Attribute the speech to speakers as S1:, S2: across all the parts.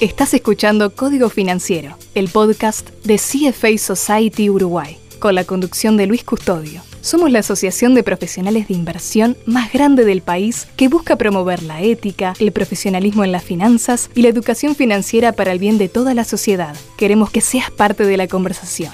S1: Estás escuchando Código Financiero, el podcast de CFA Society Uruguay, con la conducción de Luis Custodio. Somos la asociación de profesionales de inversión más grande del país que busca promover la ética, el profesionalismo en las finanzas y la educación financiera para el bien de toda la sociedad. Queremos que seas parte de la conversación.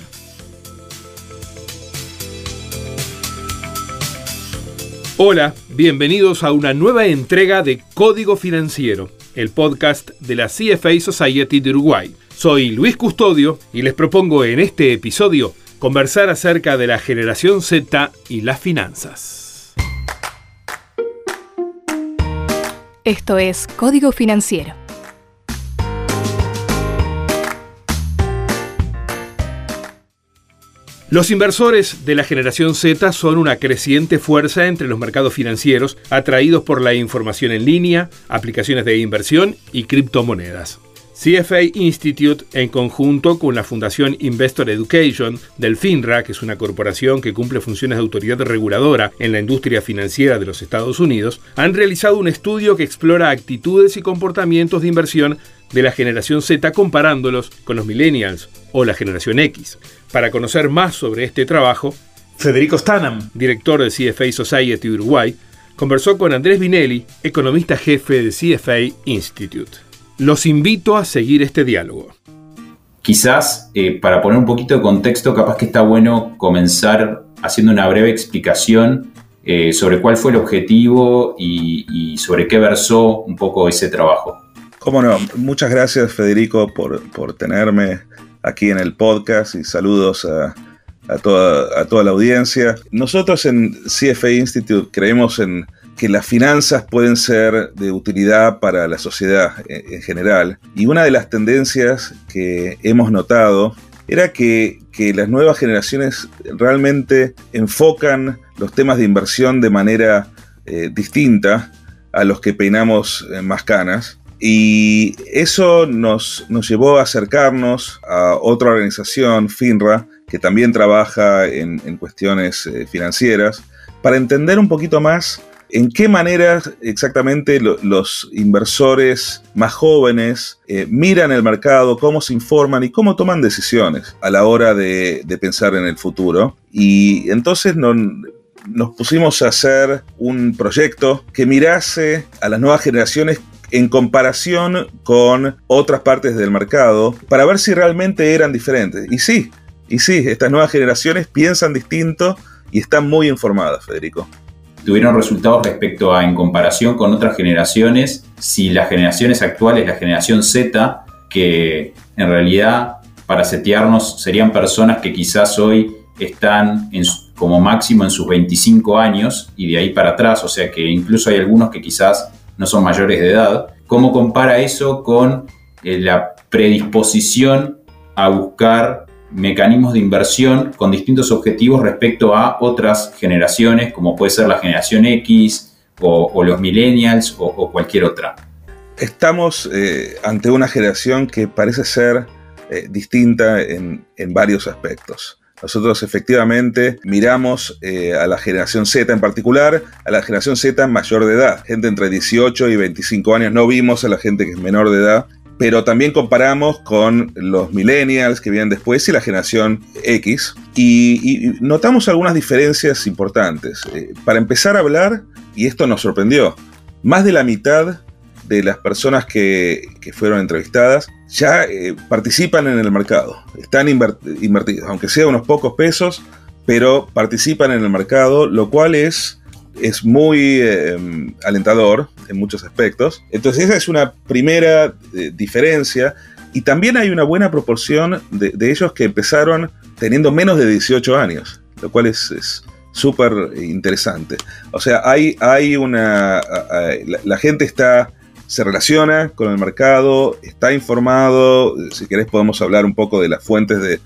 S2: Hola, bienvenidos a una nueva entrega de Código Financiero, el podcast de la CFA Society de Uruguay. Soy Luis Custodio y les propongo en este episodio conversar acerca de la generación Z y las finanzas.
S1: Esto es Código Financiero
S2: Los inversores de la generación Z son una creciente fuerza entre los mercados financieros, atraídos por la información en línea, aplicaciones de inversión y criptomonedas. CFA Institute, en conjunto con la Fundación Investor Education del FINRA, que es una corporación que cumple funciones de autoridad reguladora en la industria financiera de los Estados Unidos, han realizado un estudio que explora actitudes y comportamientos de inversión de la generación Z comparándolos con los millennials o la generación X. Para conocer más sobre este trabajo, Federico Stanham, director de CFA Society Uruguay, conversó con Andrés Vinelli, economista jefe de CFA Institute. Los invito a seguir este diálogo.
S3: Quizás, eh, para poner un poquito de contexto, capaz que está bueno comenzar haciendo una breve explicación eh, sobre cuál fue el objetivo y sobre qué versó un poco ese trabajo.
S4: Cómo no, muchas gracias Federico por, tenerme aquí en el podcast y saludos a, toda, a toda la audiencia. Nosotros en CFA Institute creemos en que las finanzas pueden ser de utilidad para la sociedad en, general. Y una de las tendencias que hemos notado era que, las nuevas generaciones realmente enfocan los temas de inversión de manera eh, distinta a los que peinamos más canas. Y eso nos, llevó a acercarnos a otra organización, FINRA, que también trabaja en, cuestiones eh, financieras, para entender un poquito más en qué manera exactamente los inversores más jóvenes eh, miran el mercado, cómo se informan y cómo toman decisiones a la hora de, pensar en el futuro. Y entonces nos pusimos a hacer un proyecto que mirase a las nuevas generaciones en comparación con otras partes del mercado para ver si realmente eran diferentes. Y sí, y sí, estas nuevas generaciones piensan distinto y están muy informadas, Federico.
S3: Tuvieron resultados respecto a, en comparación con otras generaciones, si las generaciones actuales, la generación Z, que en realidad para setearnos serían personas que quizás hoy están como máximo en sus 25 años y de ahí para atrás, o sea que incluso hay algunos que quizás no son mayores de edad, ¿cómo compara eso con eh, la predisposición a buscar mecanismos de inversión con distintos objetivos respecto a otras generaciones, como puede ser la generación X o, los millennials o, cualquier otra?
S4: Estamos eh, ante una generación que parece ser eh, distinta en varios aspectos. Nosotros efectivamente miramos eh, a la generación Z en particular, a la generación Z mayor de edad, gente entre 18 y 25 años. No vimos a la gente que es menor de edad, pero también comparamos con los millennials que vienen después y la generación X y, notamos algunas diferencias importantes. Eh, para empezar a hablar, y esto nos sorprendió, más de la mitad de las personas que, fueron entrevistadas ya eh, participan en el mercado, están invertidos, aunque sea unos pocos pesos, pero participan en el mercado, lo cual es, es muy em, alentador en muchos aspectos. Entonces esa es una primera eh, diferencia y también hay una buena proporción de, ellos que empezaron teniendo menos de 18 años, lo cual es súper interesante. O sea, hay, hay una... la gente está se relaciona con el mercado, está informado, si querés podemos hablar un poco de las fuentes de,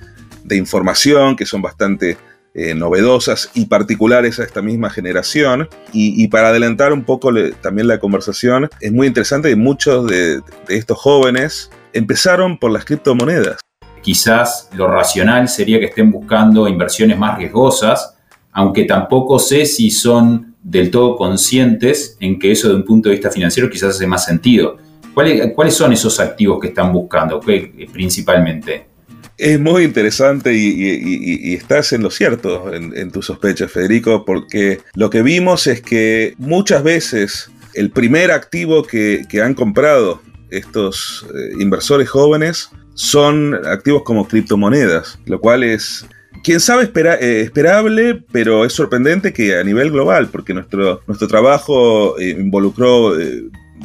S4: información que son bastante eh, novedosas y particulares a esta misma generación. Y, para adelantar un poco también la conversación, es muy interesante que muchos de, de estos jóvenes empezaron por las criptomonedas.
S3: Quizás lo racional sería que estén buscando inversiones más riesgosas, aunque tampoco sé si son del todo conscientes en que eso de un punto de vista financiero quizás hace más sentido. ¿Cuáles, son esos activos que están buscando principalmente?
S4: Es muy interesante y, estás en lo cierto en, tu sospecha, Federico, porque lo que vimos es que muchas veces el primer activo que, han comprado estos eh, inversores jóvenes son activos como criptomonedas, lo cual es, quién sabe, eh, esperable, pero es sorprendente que a nivel global, porque nuestro, nuestro trabajo eh, involucró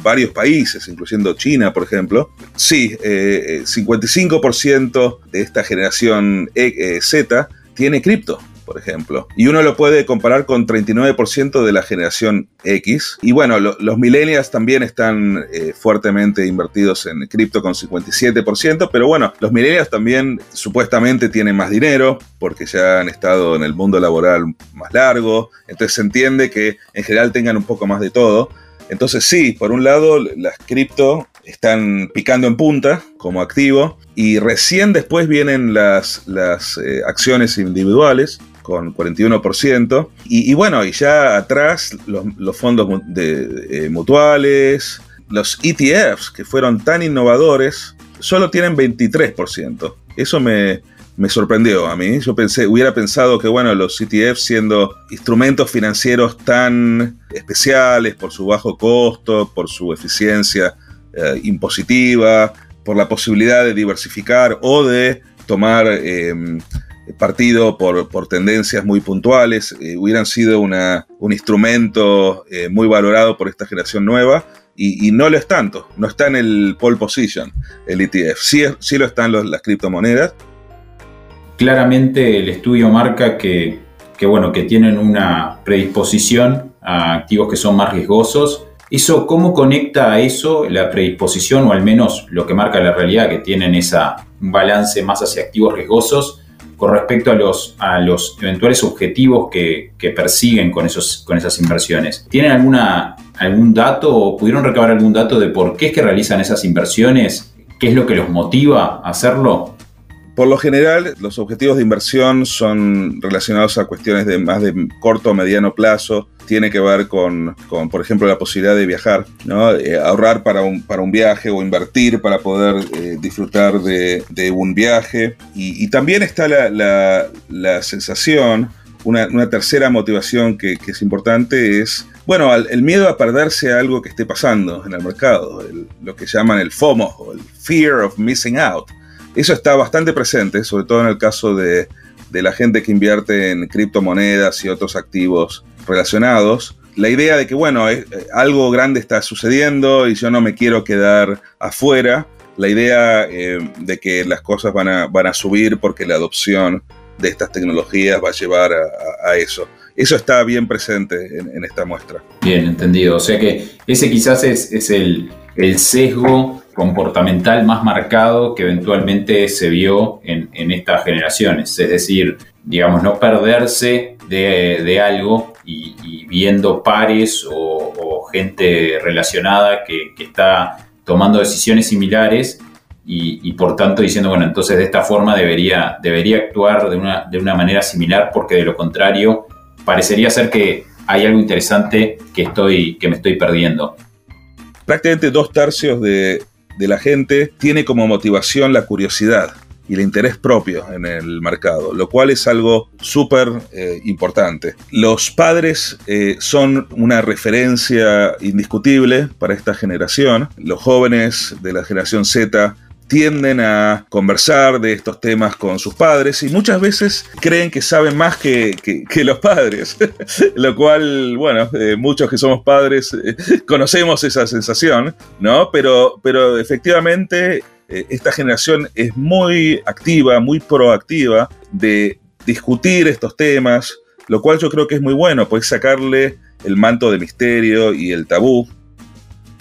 S4: varios países, incluyendo China, por ejemplo. Sí, 55% de esta generación Z tiene cripto por ejemplo. Y uno lo puede comparar con 39% de la generación X. Y bueno, los millennials también están eh, fuertemente invertidos en cripto con 57%, pero bueno, los millennials también supuestamente tienen más dinero porque ya han estado en el mundo laboral más largo, entonces se entiende que en general tengan un poco más de todo. Entonces sí, por un lado las cripto están picando en punta como activo y recién después vienen las, las eh, acciones individuales con 41%. Y, bueno, y ya atrás los, fondos de, eh, mutuales, los ETFs, que fueron tan innovadores, solo tienen 23%. Eso me, me sorprendió a mí. Yo pensé, hubiera pensado que, bueno, los ETFs siendo instrumentos financieros tan especiales por su bajo costo, por su eficiencia eh, impositiva, por la posibilidad de diversificar o de tomar em, partido por, por tendencias muy puntuales, eh, hubieran sido un instrumento eh, muy valorado por esta generación nueva. Y, no lo es tanto, no está en el pole position el ETF, sí, sí lo están las criptomonedas.
S3: Claramente el estudio marca que, bueno, que tienen una predisposición a activos que son más riesgosos. ¿Eso cómo conecta a eso la predisposición o al menos lo que marca la realidad, que tienen esa, un balance más hacia activos riesgosos con respecto a los, a los eventuales objetivos que, persiguen con, esos, con esas inversiones. ¿Tienen algún dato o pudieron recabar algún dato de por qué es que realizan esas inversiones? ¿Qué es lo que los motiva a hacerlo?
S4: Por lo general, los objetivos de inversión son relacionados a cuestiones de más de corto o mediano plazo. Tiene que ver con, por ejemplo, la posibilidad de viajar, ¿no? Eh, ahorrar para un, para un viaje o invertir para poder eh, disfrutar de, un viaje. Y, también está la, sensación, una, tercera motivación que, es importante es bueno, el miedo a perderse algo que esté pasando en el mercado, lo que llaman el FOMO, el Fear of Missing Out. Eso está bastante presente, sobre todo en el caso de, la gente que invierte en criptomonedas y otros activos relacionados. La idea de que, bueno, eh, algo grande está sucediendo y yo no me quiero quedar afuera. La idea eh, de que las cosas van a, van a subir porque la adopción de estas tecnologías va a llevar a, eso. Eso está bien presente en, esta muestra.
S3: Bien, entendido. O sea que ese quizás es, el sesgo comportamental más marcado que eventualmente se vio en, estas generaciones. Es decir, digamos, no perderse de, algo y, viendo pares o, gente relacionada que, está tomando decisiones similares y, por tanto diciendo, bueno, entonces de esta forma debería, debería actuar de una, de una manera similar porque de lo contrario parecería ser que hay algo interesante que, estoy, que me estoy perdiendo.
S4: Prácticamente dos tercios de, de la gente tiene como motivación la curiosidad y el interés propio en el mercado, lo cual es algo súper eh, importante. Los padres eh, son una referencia indiscutible para esta generación. Los jóvenes de la generación Z tienden a conversar de estos temas con sus padres y muchas veces creen que saben más que, los padres, lo cual, bueno, eh, muchos que somos padres eh, conocemos esa sensación, ¿no? Pero, pero efectivamente eh, esta generación es muy activa, muy proactiva de discutir estos temas, lo cual yo creo que es muy bueno, pues sacarle el manto de misterio y el tabú.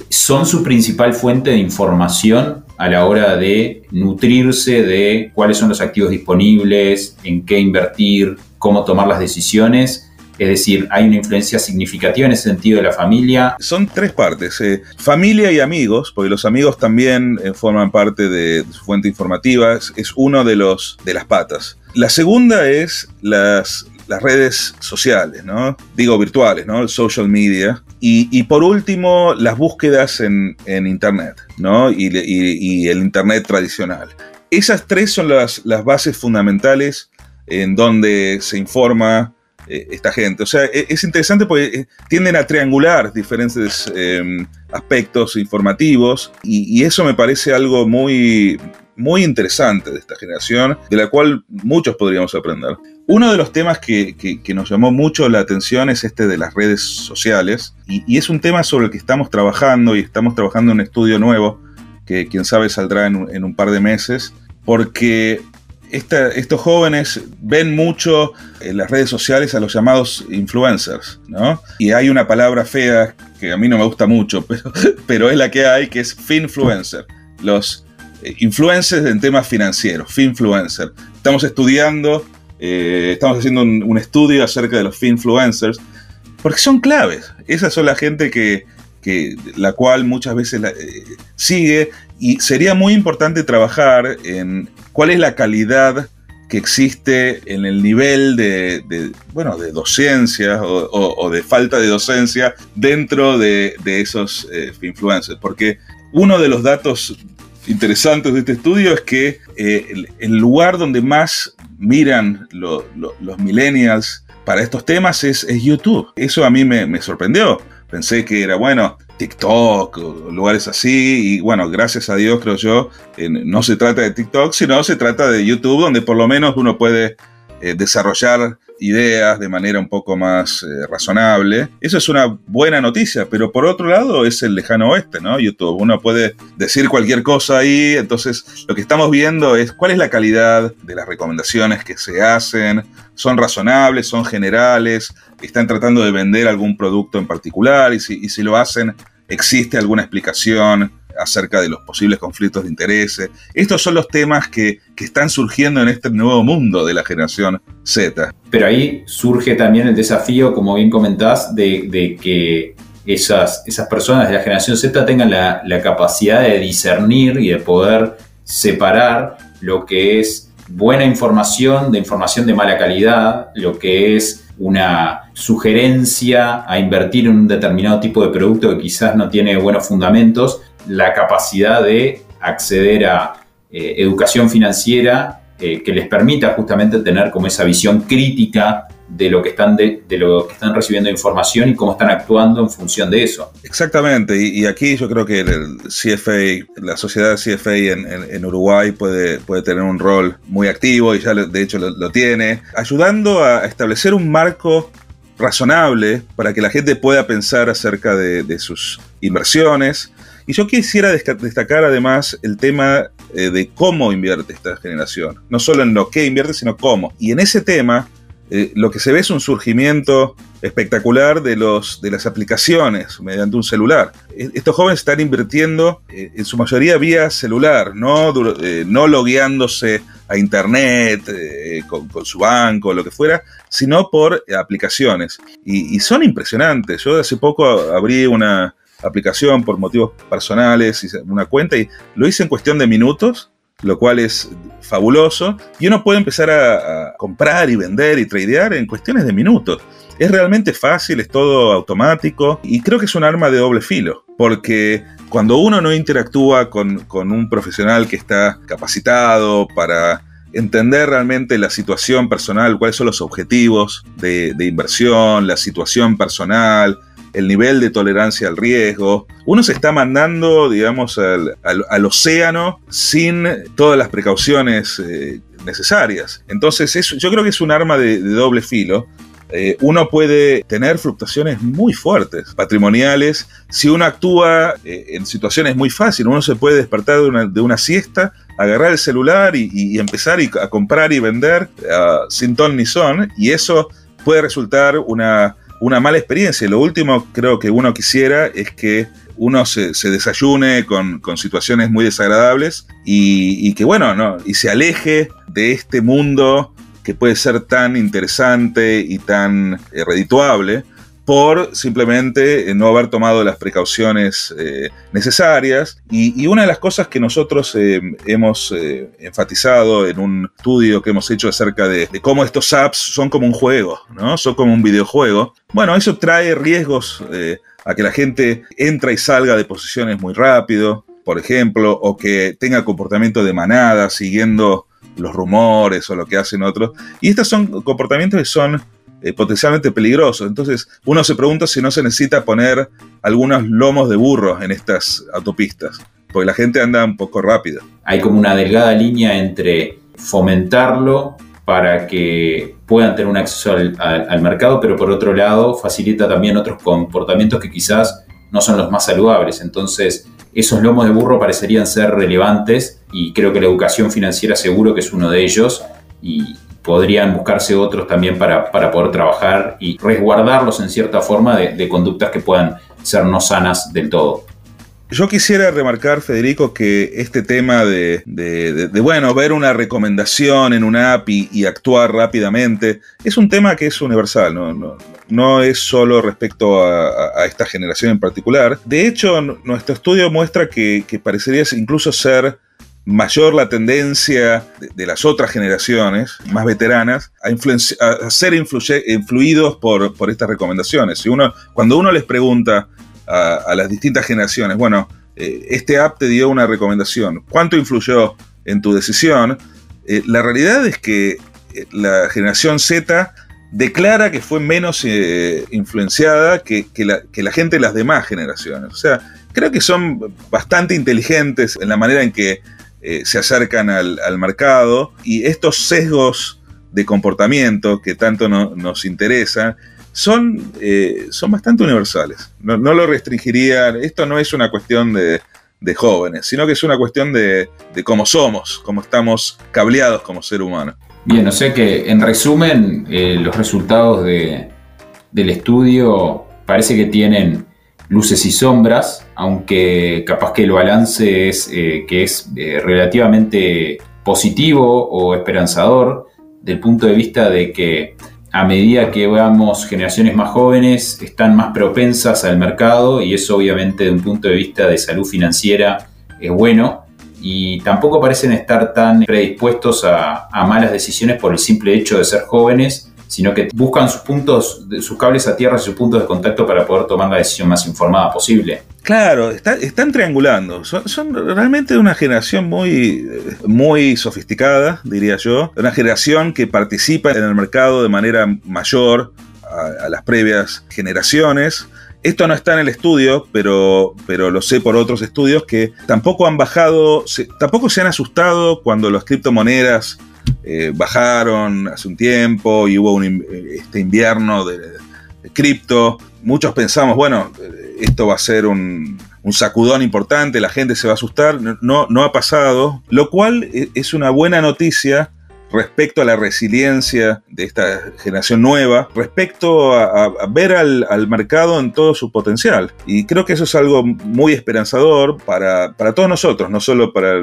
S3: ¿Son su principal fuente de información a la hora de nutrirse de cuáles son los activos disponibles, en qué invertir, cómo tomar las decisiones. Es decir, hay una influencia significativa en ese sentido de la familia.
S4: Son tres partes, eh, familia y amigos, porque los amigos también eh, forman parte de, su fuente informativa, es uno de, los, de las patas. La segunda es las, las redes sociales, ¿no? Digo virtuales, ¿no? El social media, Y, por último, las búsquedas en, Internet, ¿no? Y, el Internet tradicional. Esas tres son las, las bases fundamentales en donde se informa eh, esta gente. O sea, e, es interesante porque eh, tienden a triangular diferentes em, aspectos informativos y, eso me parece algo muy, muy interesante de esta generación, de la cual muchos podríamos aprender. Uno de los temas que, nos llamó mucho la atención es este de las redes sociales y, es un tema sobre el que estamos trabajando y estamos trabajando en un estudio nuevo que quién sabe saldrá en un par de meses, porque estos jóvenes ven mucho en las redes sociales a los llamados influencers, ¿no? Y hay una palabra fea que a mí no me gusta mucho, pero, pero es la que hay, que es finfluencer. Los eh, influencers en temas financieros, finfluencer. Estamos estudiando, eh, estamos haciendo un, estudio acerca de los finfluencers, porque son claves. Esas son la gente que, la cual muchas veces eh, sigue y sería muy importante trabajar en cuál es la calidad que existe en el nivel de, bueno, de docencia o, de falta de docencia dentro de, esos eh, influencers. Porque uno de los datos interesantes de este estudio es que eh, el, lugar donde más miran los millennials para estos temas es, YouTube. Eso a mí me, sorprendió. Pensé que era, bueno, TikTok, o lugares así, y bueno, gracias a Dios creo yo, no se trata de TikTok, sino se trata de YouTube, donde por lo menos uno puede eh, desarrollar ideas de manera un poco más eh, razonable. Eso es una buena noticia, pero por otro lado es el lejano oeste, ¿no? YouTube. Uno puede decir cualquier cosa ahí, entonces lo que estamos viendo es cuál es la calidad de las recomendaciones que se hacen, son razonables, son generales, están tratando de vender algún producto en particular y si, y si lo hacen, existe alguna explicación acerca de los posibles conflictos de intereses. Estos son los temas que, están surgiendo en este nuevo mundo de la generación Z.
S3: Pero ahí surge también el desafío, como bien comentás, de, que esas, esas, personas de la generación Z tengan la, la capacidad de discernir y de poder separar lo que es buena información de información de mala calidad, lo que es una sugerencia a invertir en un determinado tipo de producto que quizás no tiene buenos fundamentos, la capacidad de acceder a eh, educación financiera eh, que les permita justamente tener como esa visión crítica de lo que están de, lo que están recibiendo información y cómo están actuando en función de eso.
S4: Exactamente, y, aquí yo creo que el la sociedad CFA en, Uruguay puede, puede tener un rol muy activo y ya de hecho lo, tiene, ayudando a establecer un marco razonable para que la gente pueda pensar acerca de, sus inversiones. Y yo quisiera destacar además el tema eh, de cómo invierte esta generación. No solo en lo que invierte, sino cómo. Y en ese tema eh, lo que se ve es un surgimiento espectacular de, los, de las aplicaciones mediante un celular. E, estos jóvenes están invirtiendo eh, en su mayoría vía celular, no, no logueándose a internet con, su banco lo que fuera, sino por aplicaciones. Y, y, son impresionantes. Yo hace poco abrí una aplicación por motivos personales, una cuenta y lo hice en cuestión de minutos lo cual es fabuloso. Y uno puede empezar a, comprar y vender y tradear en cuestiones de minutos. Es realmente fácil, es todo automático y creo que es un arma de doble filo, porque cuando uno no interactúa con, un profesional que está capacitado para entender realmente la situación personal, cuáles son los objetivos de, inversión, la situación personal, el nivel de tolerancia al riesgo. Uno se está mandando, digamos, al, océano sin todas las precauciones eh, necesarias. Entonces, yo creo que es un arma de, doble filo. Eh, uno puede tener fluctuaciones muy fuertes, patrimoniales. Si uno actúa eh, en situaciones muy fáciles, uno se puede despertar de una, siesta, agarrar el celular y, empezar a comprar y vender sin ton ni son, y eso puede resultar una una mala experiencia. Lo último creo que uno quisiera es que uno se, desayune con, situaciones muy desagradables y, que bueno, no, y se aleje de este mundo que puede ser tan interesante y tan eh, redituable por simplemente eh, no haber tomado las precauciones eh, necesarias. Y, una de las cosas que nosotros eh, hemos enfatizado en un estudio que hemos hecho acerca de, cómo estos apps son como un juego, ¿no? Son como un videojuego. Bueno, eso trae riesgos a que la gente entra y salga de posiciones muy rápido, por ejemplo, o que tenga comportamiento de manada, siguiendo los rumores o lo que hacen otros. Y estos son comportamientos que son eh, potencialmente peligrosos. Entonces, uno se pregunta si no se necesita poner algunos lomos de burro en estas autopistas, porque la gente anda un poco rápido.
S3: Hay como una delgada línea entre fomentarlo para que puedan tener un acceso al, mercado, pero por otro lado facilita también otros comportamientos que quizás no son los más saludables. Entonces, esos lomos de burro parecerían ser relevantes y creo que la educación financiera seguro que es uno de ellos y podrían buscarse otros también para, poder trabajar y resguardarlos en cierta forma de conductas que puedan ser no sanas del todo.
S4: Yo quisiera remarcar, Federico, que este tema de, bueno, ver una recomendación en una app y, actuar rápidamente, es un tema que es universal, no, no, es solo respecto a, esta generación en particular. De hecho, nuestro estudio muestra que, parecería incluso ser mayor la tendencia de, las otras generaciones más veteranas a, ser influidos por, estas recomendaciones. Si uno, cuando uno les pregunta a, las distintas generaciones. Bueno, eh, este app te dio una recomendación. ¿Cuánto influyó en tu decisión? Eh, la realidad es que eh, la generación Z declara que fue menos influenciada que, la, gente de las demás generaciones. O sea, creo que son bastante inteligentes en la manera en que se acercan al, mercado y estos sesgos de comportamiento que tanto nos interesan son, eh, son bastante universales. No, lo restringiría, esto no es una cuestión de, jóvenes, sino que es una cuestión de, cómo somos, cómo estamos cableados como ser humano.
S3: Bien, o sea que en resumen, eh, los resultados del estudio parece que tienen luces y sombras, aunque capaz que el balance es eh, que es relativamente positivo o esperanzador del punto de vista de que a medida que veamos generaciones más jóvenes, están más propensas al mercado y eso obviamente de un punto de vista de salud financiera es bueno. Y tampoco parecen estar tan predispuestos a, malas decisiones por el simple hecho de ser jóvenes, sino que buscan sus puntos, sus cables a tierra y sus puntos de contacto para poder tomar la decisión más informada posible.
S4: Claro, están triangulando. Son, realmente una generación muy, muy sofisticada, diría yo. Una generación que participa en el mercado de manera mayor a, las previas generaciones. Esto no está en el estudio, pero, pero lo sé por otros estudios que tampoco han bajado, tampoco se han asustado cuando las criptomonedas eh, bajaron hace un tiempo y hubo un, este invierno de, cripto. Muchos pensamos, bueno, esto va a ser un, sacudón importante, la gente se va a asustar, no, no ha pasado, lo cual e, es una buena noticia respecto a la resiliencia de esta generación nueva, respecto a, ver al, mercado en todo su potencial. Y creo que eso es algo muy esperanzador para, todos nosotros, no solo para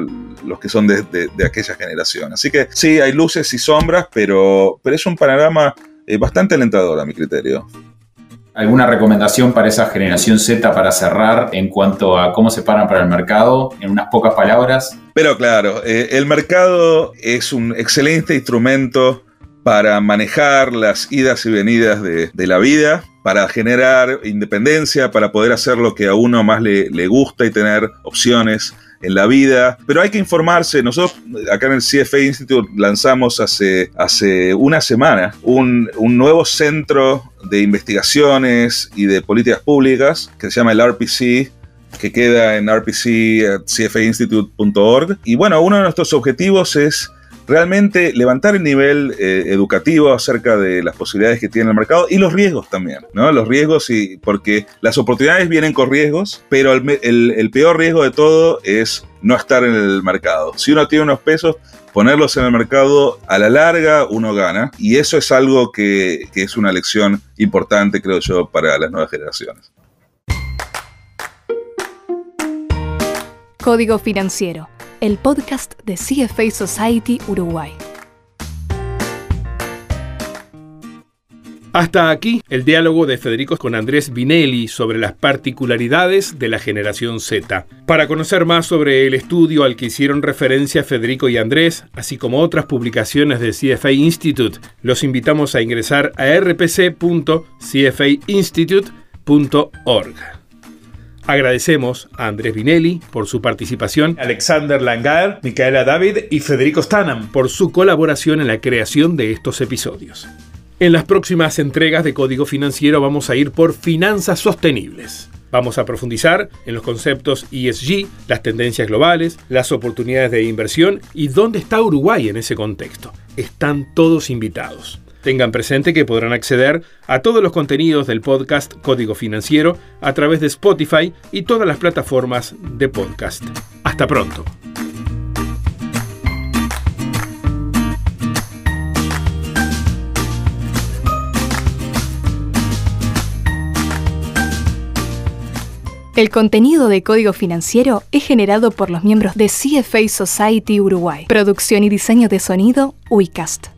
S4: los que son de, aquella generación. Así que sí, hay luces y sombras, pero, pero es un panorama eh, bastante alentador a mi criterio.
S3: ¿Alguna recomendación para esa generación Z para cerrar en cuanto a cómo se paran para el mercado? En unas pocas palabras.
S4: Pero claro, eh, el mercado es un excelente instrumento para manejar las idas y venidas de, la vida, para generar independencia, para poder hacer lo que a uno más le, le gusta y tener opciones en la vida, pero hay que informarse. Nosotros acá en el CFA Institute lanzamos hace, hace una semana un, un nuevo centro de investigaciones y de políticas públicas que se llama el RPC, que queda en rpc.cfainstitute.org. Y bueno, uno de nuestros objetivos es realmente levantar el nivel eh, educativo acerca de las posibilidades que tiene el mercado y los riesgos también, ¿no? Los riesgos y porque las oportunidades vienen con riesgos, pero el, peor riesgo de todo es no estar en el mercado. Si uno tiene unos pesos, ponerlos en el mercado a la larga uno gana y eso es algo que es una lección importante, creo yo, para las nuevas generaciones.
S1: Código Financiero el podcast de CFA Society Uruguay.
S2: Hasta aquí el diálogo de Federico con Andrés Vinelli sobre las particularidades de la generación Z. Para conocer más sobre el estudio al que hicieron referencia Federico y Andrés, así como otras publicaciones de CFA Institute, los invitamos a ingresar a rpc.cfainstitute.com Agradecemos a Andrés Vinelli por su participación,
S5: Alexander Langar, Micaela David y Federico Stanham
S2: por su colaboración en la creación de estos episodios. En las próximas entregas de Código Financiero vamos a ir por finanzas sostenibles. Vamos a profundizar en los conceptos ESG, las tendencias globales, las oportunidades de inversión y dónde está Uruguay en ese contexto. Están todos invitados. Tengan presente que podrán acceder a todos los contenidos del podcast Código Financiero a través de Spotify y todas las plataformas de podcast. Hasta pronto.
S1: El contenido de Código Financiero es generado por los miembros de CFA Society Uruguay. Producción y diseño de sonido, UICAST.